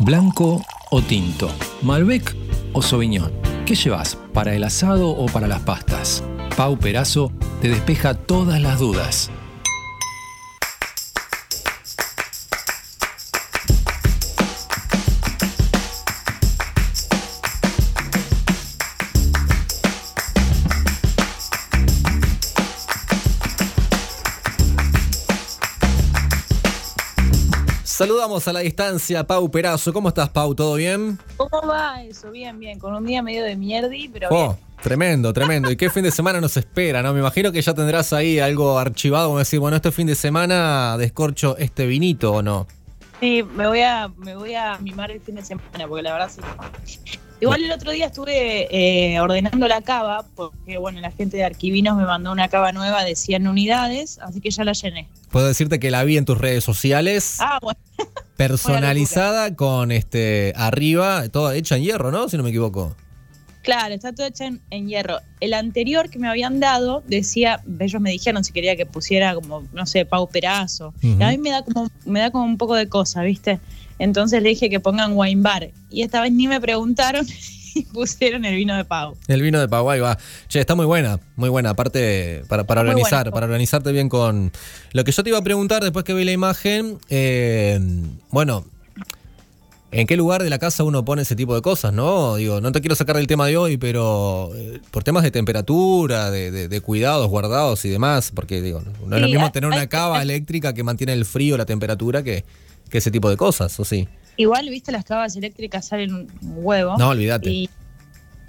¿Blanco o tinto? ¿Malbec o Sauvignon? ¿Qué llevas? ¿Para el asado o para las pastas? Pau Perazo te despeja todas las dudas. Saludamos a la distancia Pau Perazo. ¿Cómo estás, Pau? ¿Todo bien? ¿Cómo va eso? Bien, bien. Con un día medio de mierdi, pero Oh, bien. tremendo, tremendo. ¿Y qué fin de semana nos espera, no? Me imagino que ya tendrás ahí algo archivado, como decir, bueno, este fin de semana descorcho este vinito o no. Sí, me voy a, me voy a mimar el fin de semana, porque la verdad sí. Igual el otro día estuve eh, ordenando la cava, porque bueno, la gente de Arquivinos me mandó una cava nueva de 100 unidades, así que ya la llené. Puedo decirte que la vi en tus redes sociales, Ah, bueno. personalizada con este arriba, toda hecha en hierro, ¿no? Si no me equivoco. Claro, está todo hecho en, en hierro. El anterior que me habían dado decía, ellos me dijeron si quería que pusiera como, no sé, Pau Perazo. Ujú. Y a mí me da como, me da como un poco de cosa, ¿viste? Entonces le dije que pongan wine bar. Y esta vez ni me preguntaron y pusieron el vino de Pau. El vino de Paraguay va. Che, está muy buena, muy buena. Aparte, para, para organizar, para organizarte bien con. Lo que yo te iba a preguntar después que vi la imagen, eh, bueno, ¿en qué lugar de la casa uno pone ese tipo de cosas, no? Digo, no te quiero sacar del tema de hoy, pero eh, por temas de temperatura, de, de- de cuidados guardados y demás, porque digo, no es lo mismo hay- tener una hay- cava eléctrica que mantiene el frío, la temperatura, que, que ese tipo de cosas, ¿o sí? Igual, ¿viste? Las cavas eléctricas salen un huevo. No, olvídate. Y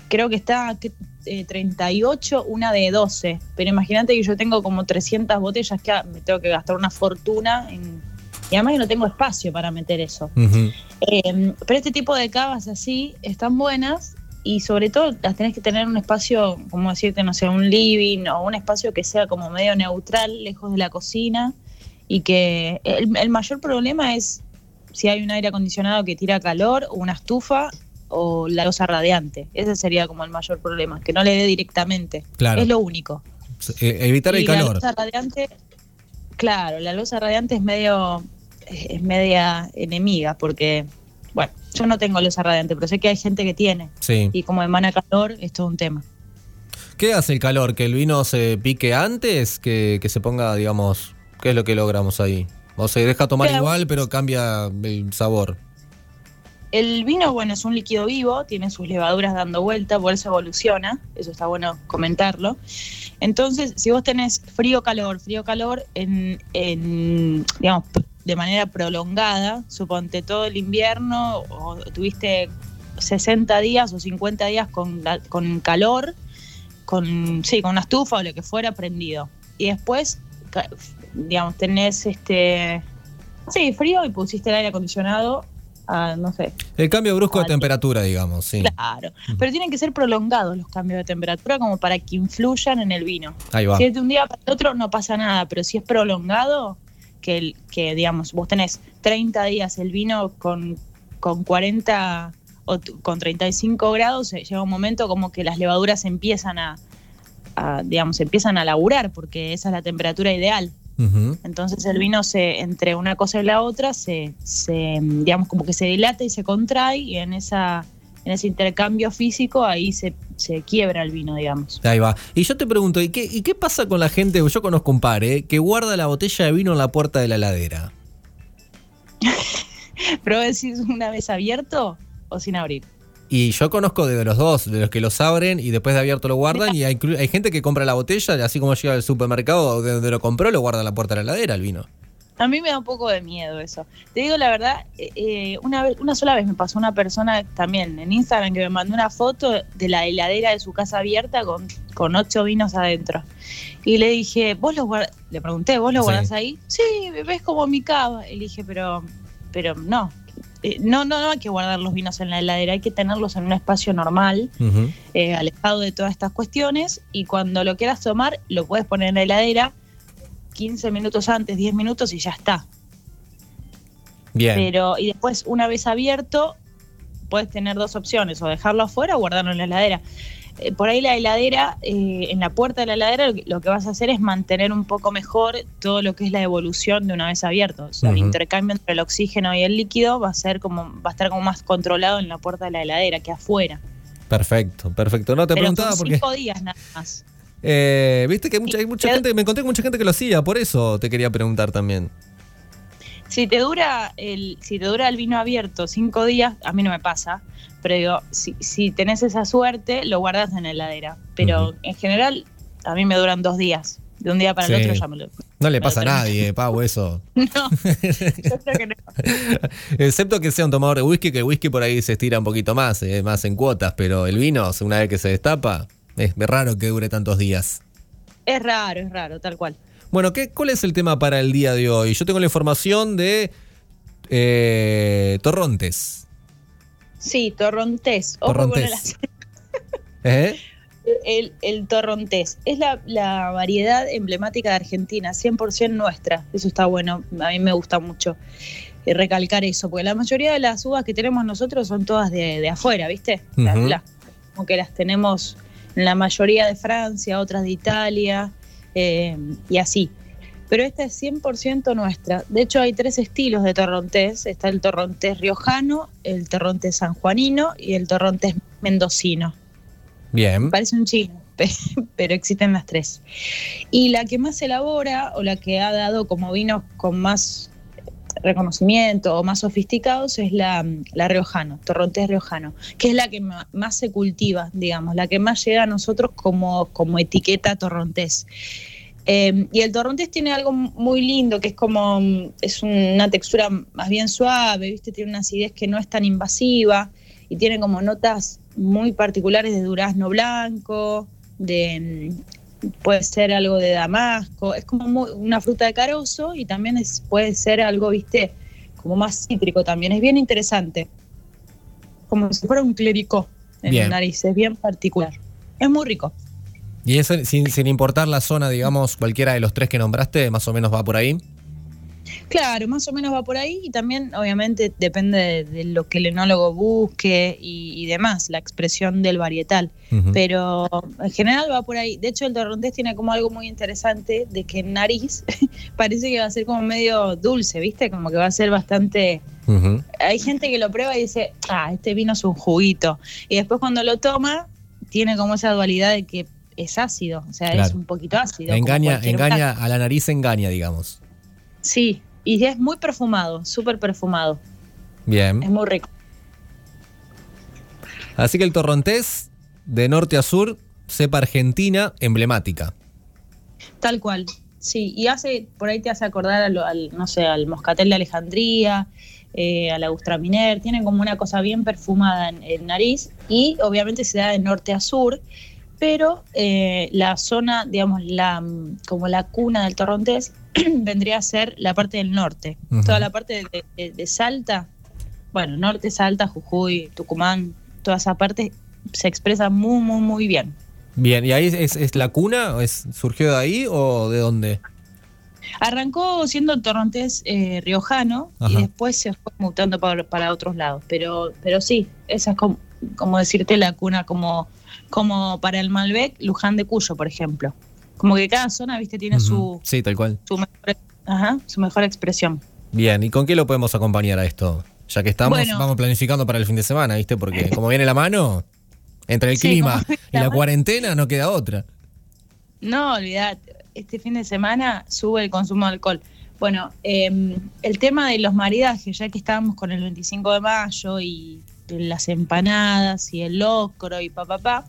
creo que está eh, 38, una de 12. Pero imagínate que yo tengo como 300 botellas que ah, me tengo que gastar una fortuna. En, y además que no tengo espacio para meter eso. Eh, pero este tipo de cavas así están buenas y sobre todo las tenés que tener un espacio, como decirte, no sé, un living o un espacio que sea como medio neutral, lejos de la cocina y que el, el mayor problema es si hay un aire acondicionado que tira calor o una estufa o la losa radiante. Ese sería como el mayor problema, que no le dé directamente. Claro. Es lo único. Eh, evitar el Y calor. La losa radiante, claro, la losa radiante es medio, es media enemiga porque, bueno, yo no tengo losa radiante, pero sé que hay gente que tiene. Sí. Y como emana calor, es todo un tema. ¿Qué hace el calor? ¿Que el vino se pique antes? ¿Que, que se ponga, digamos, qué es lo que logramos ahí? ¿O se deja tomar igual pero cambia el sabor? El vino, bueno, es un líquido vivo, tiene sus levaduras dando vuelta, por eso evoluciona, eso está bueno comentarlo. Entonces, si vos tenés frío-calor, frío-calor, en, en, digamos, de manera prolongada, suponte todo el invierno, o tuviste 60 días o 50 días con, la- con calor, con, sí, con una estufa o lo que fuera prendido. Y después, digamos, tenés este, sí, frío y pusiste el aire acondicionado a, no sé, El cambio brusco de temperatura, digamos, sí. Claro, pero tienen que ser prolongados los cambios de temperatura como para que influyan en el vino. Ahí va. Si es de un día para el otro no pasa nada, pero si es prolongado, que, que digamos, vos tenés 30 días el vino con, con 40 o con 35 grados, eh, llega un momento como que las levaduras empiezan a, a, digamos, empiezan a laburar porque esa es la temperatura ideal. Entonces el vino se, entre una cosa y la otra, se, se, digamos, como que se dilata y se contrae, y en esa, en ese intercambio físico ahí se, se quiebra el vino, digamos. Ahí va. Y yo te pregunto, ¿y qué, ¿y qué pasa con la gente? Yo conozco un par, ¿eh? Que guarda la botella de vino en la puerta de la heladera. Pero decís una vez abierto o sin abrir. Y yo conozco de los dos, de los que los abren y después de abierto lo guardan. Y hay, gente que compra la botella, así como llega al supermercado de donde lo compró, lo guarda en la puerta de la heladera el vino. A mí me da un poco de miedo eso. Te digo la verdad, eh, eh, una, vez, una sola vez me pasó una persona también en Instagram que me mandó una foto de la heladera de su casa abierta con, con ocho vinos adentro. Y le dije, ¿vos los guardás? Le pregunté, ¿vos los Sí. guardás ahí? Sí, ves como mi cava. Y le dije, pero, pero no. Eh, no, no, no hay que guardar los vinos en la heladera, hay que tenerlos en un espacio normal, eh, alejado de todas estas cuestiones. Y cuando lo quieras tomar, lo puedes poner en la heladera 15 minutos antes, 10 minutos y ya está. Bien. Pero, y después, una vez abierto, puedes tener dos opciones, o dejarlo afuera o guardarlo en la heladera. Eh, por ahí la heladera, eh, en la puerta de la heladera, lo que, lo que vas a hacer es mantener un poco mejor todo lo que es la evolución de una vez abierto. O sea, el intercambio entre el oxígeno y el líquido va a ser como, va a estar como más controlado en la puerta de la heladera que afuera. Perfecto, perfecto. No te Pero preguntaba por porque. cinco días nada más. Eh, Viste que hay mucha, hay mucha gente, me encontré con mucha gente que lo hacía, por eso te quería preguntar también. Si te dura el, si te dura el vino abierto cinco días, a mí no me pasa, pero digo, si, si tenés esa suerte, lo guardas en la heladera. Pero en general, a mí me duran dos días. De un día para Sí. el otro ya me lo. No le pasa a nadie, Pau, eso. No, yo creo que no. Excepto que sea un tomador de whisky, que el whisky por ahí se estira un poquito más, eh, más en cuotas, pero el vino, una vez que se destapa, es raro que dure tantos días. Es raro, es raro, tal cual. Bueno, ¿qué, ¿cuál es el tema para el día de hoy? Yo tengo la información de eh, torrontes. Sí, torrontés. Ojo Torrontés. con el ¿Eh? El, el torrontés es la, la variedad emblemática de Argentina, 100% nuestra. Eso está bueno, a mí me gusta mucho eh, recalcar eso, porque la mayoría de las uvas que tenemos nosotros son todas de, de afuera, ¿viste? Las- las- como que las tenemos en la mayoría de Francia, otras de Italia eh, y así. Pero esta es 100% nuestra. De hecho, hay tres estilos de torrontés. Está el torrontés riojano, el torrontés sanjuanino y el torrontés mendocino. Bien. Parece un chino, pe- pero existen las tres. Y la que más se elabora o la que ha dado como vinos con más reconocimiento o más sofisticados es la, la riojano, torrontés riojano, que es la que más se cultiva, digamos, la que más llega a nosotros como, como etiqueta torrontés. Eh, y el torrontés tiene algo muy lindo, que es como, es una textura más bien suave, ¿viste? Tiene una acidez que no es tan invasiva y tiene como notas muy particulares de durazno blanco, de puede ser algo de damasco, es como muy- una fruta de carozo y también es, puede ser algo, viste, como más cítrico también, es bien interesante, como si fuera un clericó en Bien. la nariz, es bien particular, es muy rico. Y eso sin, sin importar la zona, digamos, cualquiera de los tres que nombraste, más o menos va por ahí. Claro, más o menos va por ahí y también obviamente depende de, de lo que el enólogo busque y, y demás, la expresión del varietal. Pero en general va por ahí. De hecho, el torrontés tiene como algo muy interesante de que en nariz parece que va a ser como medio dulce, ¿viste? Como que va a ser bastante... Hay gente que lo prueba y dice, ah, este vino es un juguito. Y después cuando lo toma, tiene como esa dualidad de que es ácido, o sea, es un poquito ácido. Engaña, engaña, blanco. a la nariz engaña, digamos. Sí, y es muy perfumado, súper perfumado. Bien. Es muy rico. Así que el torrontés, de norte a sur, cepa argentina, emblemática. Tal cual. Sí, y hace, por ahí te hace acordar a lo- al, no sé, al moscatel de Alejandría, eh, a la Gustraminer, tienen como una cosa bien perfumada en el nariz y obviamente se da de norte a sur, pero eh, la zona, digamos, la como la cuna del torrontés vendría a ser la parte del norte. Toda la parte de, de- de Salta, bueno, norte, Salta, Jujuy, Tucumán, toda esa parte se expresa muy, muy, muy bien. Bien, ¿y ahí es, es la cuna? ¿O es, ¿Surgió de ahí o de dónde? Arrancó siendo torrontés eh, riojano Ajá. y después se fue mutando para, para otros lados. Pero, pero sí, esa es como, como decirte la cuna, como, como para el Malbec, Luján de Cuyo, por ejemplo. Como que cada zona, viste, tiene su, Sí, tal cual. su, mejor, ajá, su mejor expresión. Bien, ¿y con qué lo podemos acompañar a esto? Ya que estamos, Bueno. vamos planificando para el fin de semana, ¿viste? Porque como viene la mano, entre el Sí, clima y la cuarentena no queda otra. No, olvidate, este fin de semana sube el consumo de alcohol. Bueno, eh, el tema de los maridajes, ya que estábamos con el 25 de mayo y las empanadas y el locro y papá, pa, pa,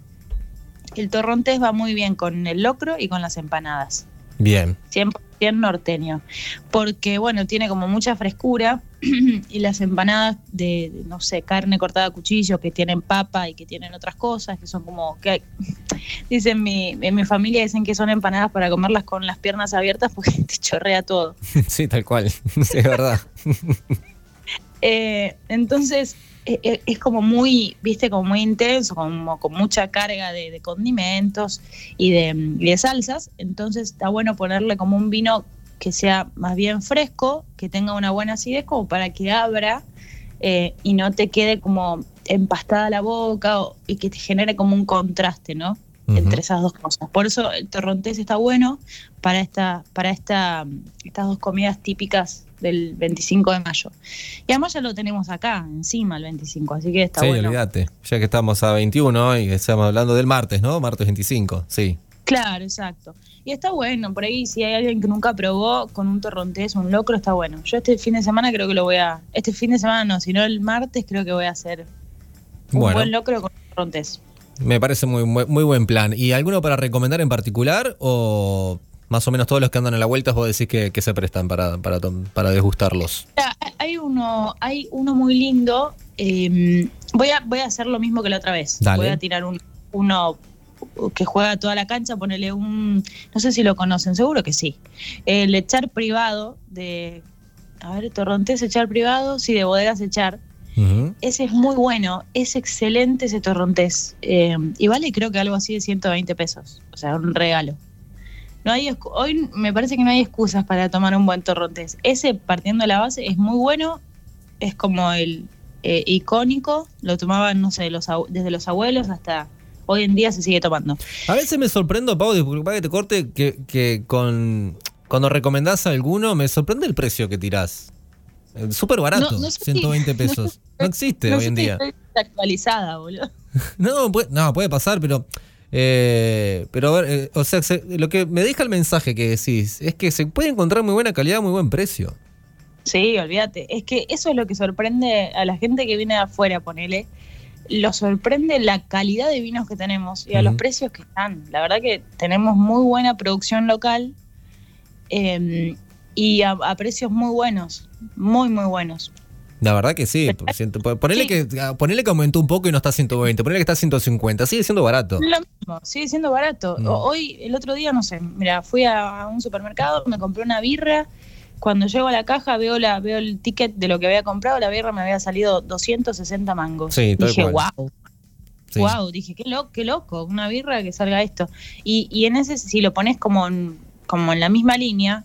el torrontés va muy bien con el locro y con las empanadas. Bien. 100% norteño. Porque, bueno, tiene como mucha frescura y las empanadas de, de, no sé, carne cortada a cuchillo que tienen papa y que tienen otras cosas, que son como, que dicen mi, en mi familia dicen que son empanadas para comerlas con las piernas abiertas porque te chorrea todo. Sí, tal cual. Sí, es verdad. Eh, entonces, eh, eh, es como muy, viste, como muy intenso, como con mucha carga de, de condimentos y de, y de salsas. Entonces, está bueno ponerle como un vino que sea más bien fresco, que tenga una buena acidez, como para que abra eh, y no te quede como empastada la boca o- y que te genere como un contraste, ¿no? Entre esas dos cosas. Por eso el torrontés está bueno para esta, para esta, estas dos comidas típicas del 25 de mayo. Y además ya lo tenemos acá, encima el 25, así que está sí, bueno. olvídate. Ya que estamos a 21 y estamos hablando del martes, ¿no? Martes 25, sí. Claro, exacto. Y está bueno, por ahí si hay alguien que nunca probó con un torrontés o un locro, está bueno. Yo este fin de semana creo que lo voy a... Este fin de semana no, sino el martes creo que voy a hacer un Bueno. buen locro con torrontés. Me parece muy, muy, muy buen plan. ¿Y alguno para recomendar en particular o más o menos todos los que andan a la vuelta vos decís que, que se prestan para, para, para degustarlos? Ah, Hay uno, hay uno muy lindo. eh, voy, a, voy a hacer lo mismo que la otra vez. Dale. Voy a tirar un, uno que juega toda la cancha, ponerle un, no sé si lo conocen, seguro que sí. El echar privado de, a ver, Torrontés echar privado, sí, de bodegas echar. Ese es muy bueno, es excelente ese torrontés. Eh, y vale creo que algo así de 120 pesos. O sea, un regalo. No hay hoy me parece que no hay excusas para tomar un buen torrontés. Ese, partiendo de la base, es muy bueno. Es como el eh, icónico. Lo tomaban, no sé, los, desde los abuelos hasta hoy en día se sigue tomando. A veces me sorprendo, Pau, disculpa que te corte, que, que con cuando recomendás alguno me sorprende el precio que tirás. Eh, Súper barato, No, no sé si- 120 pesos. No existe hoy en día. estoy actualizada, boludo. No, puede, no, puede pasar, pero. Eh, pero a ver, eh, o sea, se- lo que me deja el mensaje que decís es que se puede encontrar muy buena calidad, muy buen precio. Sí, olvídate. Es que eso es lo que sorprende a la gente que viene de afuera, ponele. Lo sorprende la calidad de vinos que tenemos y a los precios que están. La verdad que tenemos muy buena producción local eh, y a, a precios muy buenos, muy, muy buenos. La verdad que sí. por ciento- po- Ponele, Sí. que, ah, ponele que aumentó un poco y no está a 120. Ponele que está a 150. Sigue siendo barato. Lo mismo, sigue siendo barato. Mm. Hoy, el otro día, no sé, mira, fui a un supermercado, me compré una birra. Cuando llego a la caja veo la veo el ticket de lo que había comprado, la birra me había salido 260 mangos. Sí, tal Dije, cual. wow, Sí. Wow, dije, qué loco, qué loco, una birra que salga esto. Y, y en ese, si lo pones como en, como en la misma línea,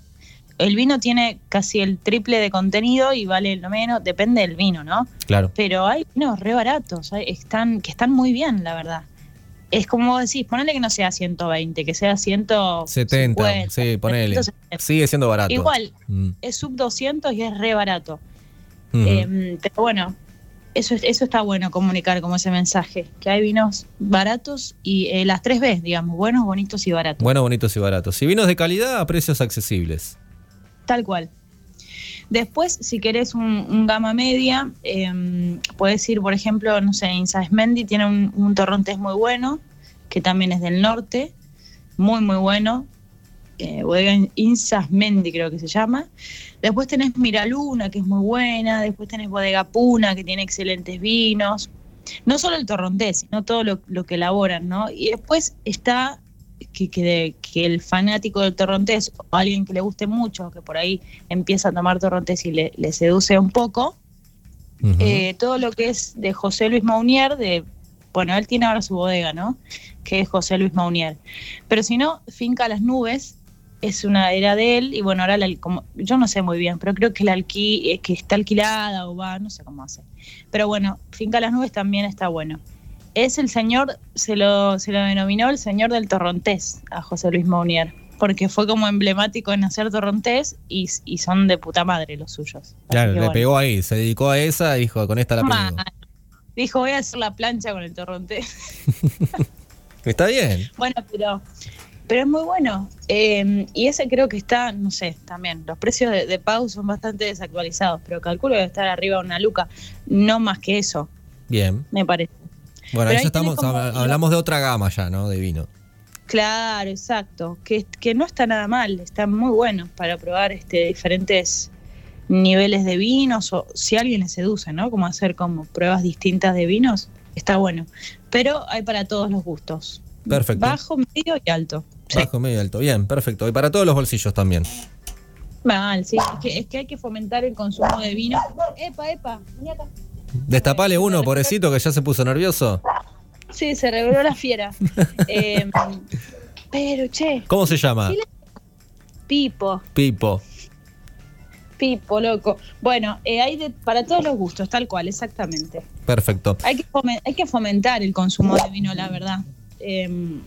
el vino tiene casi el triple de contenido y vale lo menos, depende del vino, ¿no? Claro. Pero hay vinos re baratos, hay- están, que están muy bien, la verdad. Es como vos decís, ponele que no sea 120, que sea 150. 70. Sí, ponele. 170. Sigue siendo barato. Igual, Mm. es sub 200 y es re barato. Eh, pero bueno, eso, es- eso está bueno comunicar como ese mensaje, que hay vinos baratos y eh, las tres Bs, digamos, buenos, bonitos y baratos. Bueno, bonitos y baratos. Y vinos de calidad a precios accesibles. Tal cual. Después, si querés un, gama media, eh, puedes ir, por ejemplo, no sé, Insaismendi tiene un, un torrontés muy bueno, que también es del norte, muy, muy bueno. Eh, bodega Insaismendi creo que se llama. Después tenés Miraluna, que es muy buena. Después tenés Bodega Puna, que tiene excelentes vinos. No solo el torrontés, sino todo lo, lo que elaboran, ¿no? Y después está que, que, de- que el fanático del torrontés o alguien que le guste mucho, que por ahí empieza a tomar torrontés y le, le seduce un poco, eh, todo lo que es de José Luis Maunier, de, bueno, él tiene ahora su bodega, ¿no? Que es José Luis Maunier. Pero si no, Finca Las Nubes es una era de él y bueno, ahora la, como, yo no sé muy bien, pero creo que la alqui, eh, que está alquilada o va, no sé cómo hace. Pero bueno, Finca Las Nubes también está bueno. Es el señor, se lo, se lo denominó el señor del torrontés a José Luis Maunier, porque fue como emblemático en hacer torrontés y, y son de puta madre los suyos. Claro, le bueno. pegó ahí. Se dedicó a esa y dijo, con esta la pego. Dijo, voy a hacer la plancha con el torrontés. Está bien. Bueno, pero, pero es muy bueno. Eh, y ese creo que está, no sé, también. Los precios de, de Pau son bastante desactualizados, pero calculo que debe estar arriba de una luca. No más que eso, Bien. me parece. Bueno, ahí ya estamos, como- hablamos de otra gama ya, ¿no? De vino. Claro, exacto. Que, que no está nada mal, está muy bueno para probar este diferentes niveles de vinos o si alguien le seduce, ¿no? Como hacer como pruebas distintas de vinos, está bueno. Pero hay para todos los gustos. Perfecto. Bajo, medio y alto. Sí. Bajo, medio y alto. Bien, perfecto. Y para todos los bolsillos también. Mal, sí. Es que, es que hay que fomentar el consumo de vino. Epa, epa, vení acá. Destapale uno, pobrecito, que ya se puso nervioso. Sí, se reveló la fiera. Eh, pero, che, ¿Cómo se llama? Pipo. Pipo. Pipo, loco. Bueno, eh, hay de, para todos los gustos, tal cual, exactamente. Perfecto. Hay que, hay que fomentar el consumo de vino, la verdad. Em,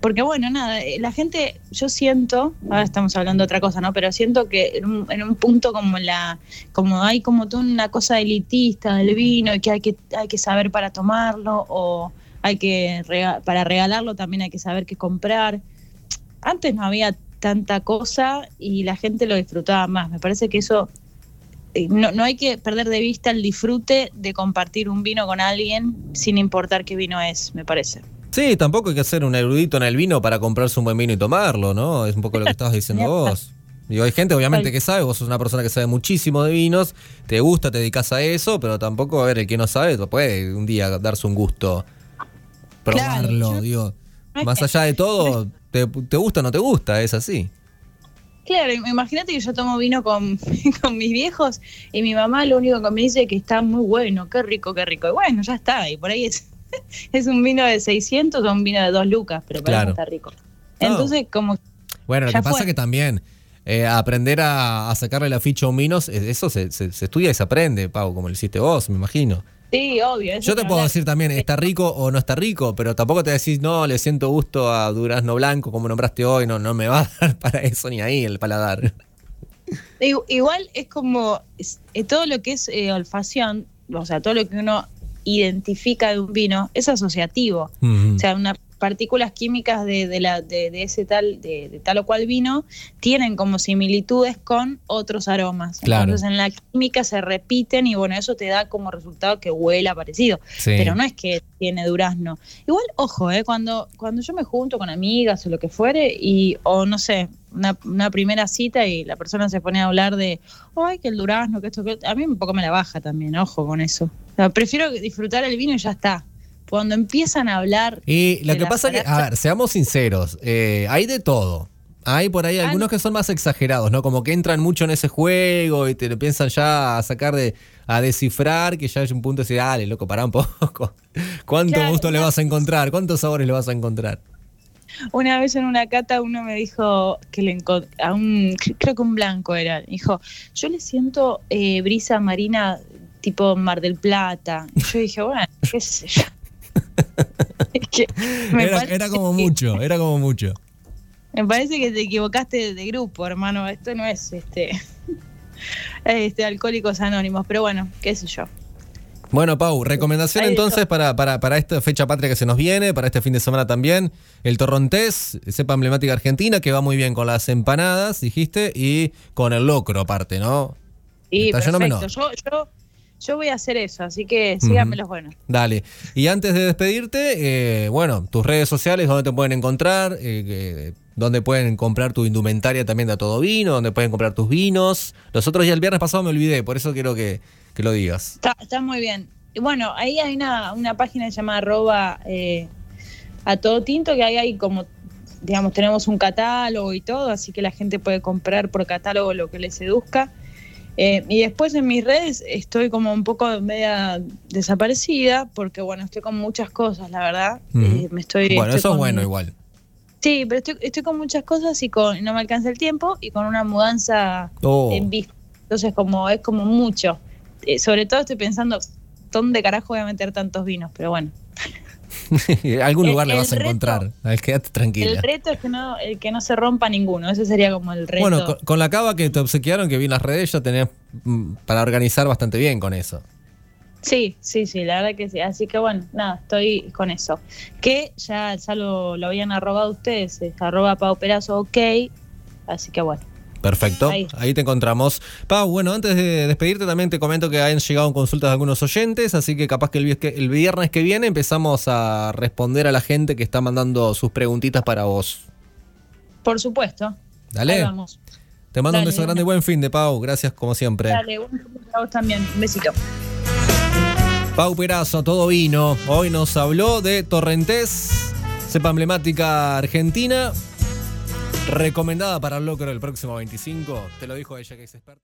porque bueno, nada, eh, la gente, yo siento, ahora estamos hablando de otra cosa, ¿no? Pero siento que en un, en un punto como la, como hay como toda una cosa elitista del vino y que hay que, hay que saber para tomarlo o hay que para regalarlo también hay que saber qué comprar. Antes no había tanta cosa y la gente lo disfrutaba más. Me parece que eso eh, no, no hay que perder de vista el disfrute de compartir un vino con alguien sin importar qué vino es, me parece. Sí, tampoco hay que ser un erudito en el vino para comprarse un buen vino y tomarlo, ¿no? Es un poco lo que estabas diciendo vos. Digo, hay gente obviamente que sabe, vos sos una persona que sabe muchísimo de vinos, te gusta, te dedicas a eso, pero tampoco, a ver, el que no sabe, puede un día darse un gusto, probarlo, yo- digo. no Más que- allá de todo, te, te gusta o no te gusta, es así. Claro, im- imagínate que yo tomo vino con, con mis viejos y mi mamá lo único que me dice es que está muy bueno, qué rico, qué rico. Y bueno, ya está, y por ahí es, es un vino de 600 o un vino de 2 lucas, pero para Claro. está rico. No. Entonces, como Bueno, lo que pasa fue. que también eh, aprender a, a sacarle la ficha a un vino, eso se, se- se estudia y se aprende, Pau, como lo hiciste vos, me imagino. Sí, obvio. Yo te puedo decir también, está rico o no está rico, pero tampoco te decís, no, le siento gusto a durazno blanco, como nombraste hoy, no, no me va a dar para eso ni ahí el paladar. Igual es como es- todo lo que es eh, olfacción, o sea, todo lo que uno identifica de un vino es asociativo. O sea, unas partículas químicas de, de la, de, de ese tal, de, de tal o cual vino tienen como similitudes con otros aromas. Claro. Entonces en la química se repiten y bueno, eso te da como resultado que huela parecido. Sí. Pero no es que tiene durazno. Igual, ojo, eh, cuando, cuando yo me junto con amigas o lo que fuere, y, o no sé, una, una primera cita y la persona se pone a hablar de, ay, que el durazno, que esto, que a mí un poco me la baja también, ojo con eso. Prefiero disfrutar el vino y ya está. Cuando empiezan a hablar Y lo que pasa que, a ver, seamos sinceros, eh, hay de todo. Hay por ahí Ah, algunos que son más exagerados, ¿no? Como que entran mucho en ese juego y te lo piensan ya a sacar de, a descifrar, que ya hay un punto de decir, dale, loco, pará un poco. ¿Cuánto Claro, gusto le vas a encontrar? ¿Cuántos sabores le vas a encontrar? Una vez en una cata uno me dijo que le a un creo que un blanco era, dijo, yo le siento eh, brisa marina tipo Mar del Plata. Y yo dije, bueno, qué sé yo. Es que Era, era como mucho, era como mucho. me parece que te equivocaste de grupo, hermano. Esto no es este, este Alcohólicos Anónimos, pero bueno, qué sé yo. Bueno, Pau, recomendación Ahí entonces para, para, para esta fecha patria que se nos viene, para este fin de semana también, el torrontés, cepa emblemática argentina, que va muy bien con las empanadas, dijiste, y con el locro aparte, ¿no? Lleno perfecto. menor. Yo, yo, yo voy a hacer eso, así que síganme los buenos. Dale. Y antes de despedirte, eh, bueno, tus redes sociales, dónde te pueden encontrar, eh, eh, dónde pueden comprar tu indumentaria también de a todo vino, dónde pueden comprar tus vinos. Los otros días, el viernes pasado me olvidé, por eso quiero que, que lo digas. Está, está muy bien. Y bueno, ahí hay una, una página llamada arroba eh, a todo tinto, que ahí hay como, digamos, tenemos un catálogo y todo, así que la gente puede comprar por catálogo lo que le seduzca. Eh, y después en mis redes estoy como un poco media desaparecida, porque bueno, estoy con muchas cosas, la verdad. Eh, me estoy, bueno, estoy eso es bueno igual. Sí, pero estoy, estoy con muchas cosas y con no me alcanza el tiempo y con una mudanza Oh. en vista. Entonces como es como mucho. Eh, sobre todo estoy pensando, ¿dónde carajo voy a meter tantos vinos? Pero bueno. Algún El- lugar le vas a reto- encontrar. Quédate tranquila. El reto es que no, el que no se rompa ninguno. Ese sería como el reto. Bueno, con, con la cava que te obsequiaron, que vi en las redes, ya tenés mm, para organizar bastante bien con eso. Sí, sí, sí, la verdad que sí. Así que bueno, nada, estoy con eso. Que ya, ya lo, lo habían arrobado ustedes, es arroba pauperazo ok. Así que bueno. Perfecto, Ahí. ahí. te encontramos. Pau, bueno, antes de despedirte también te comento que han llegado consultas de algunos oyentes, así que capaz que el, viernes que viene empezamos a responder a la gente que está mandando sus preguntitas para vos. Por supuesto. Dale, vamos. te mando un beso grande y buen fin de Pau, gracias como siempre. Dale, un saludo para vos también. Un besito. Pau Perazo, todo vino. Hoy nos habló de Torrentés, cepa emblemática argentina, recomendada para el locro el próximo 25. Te lo dijo ella que es experta.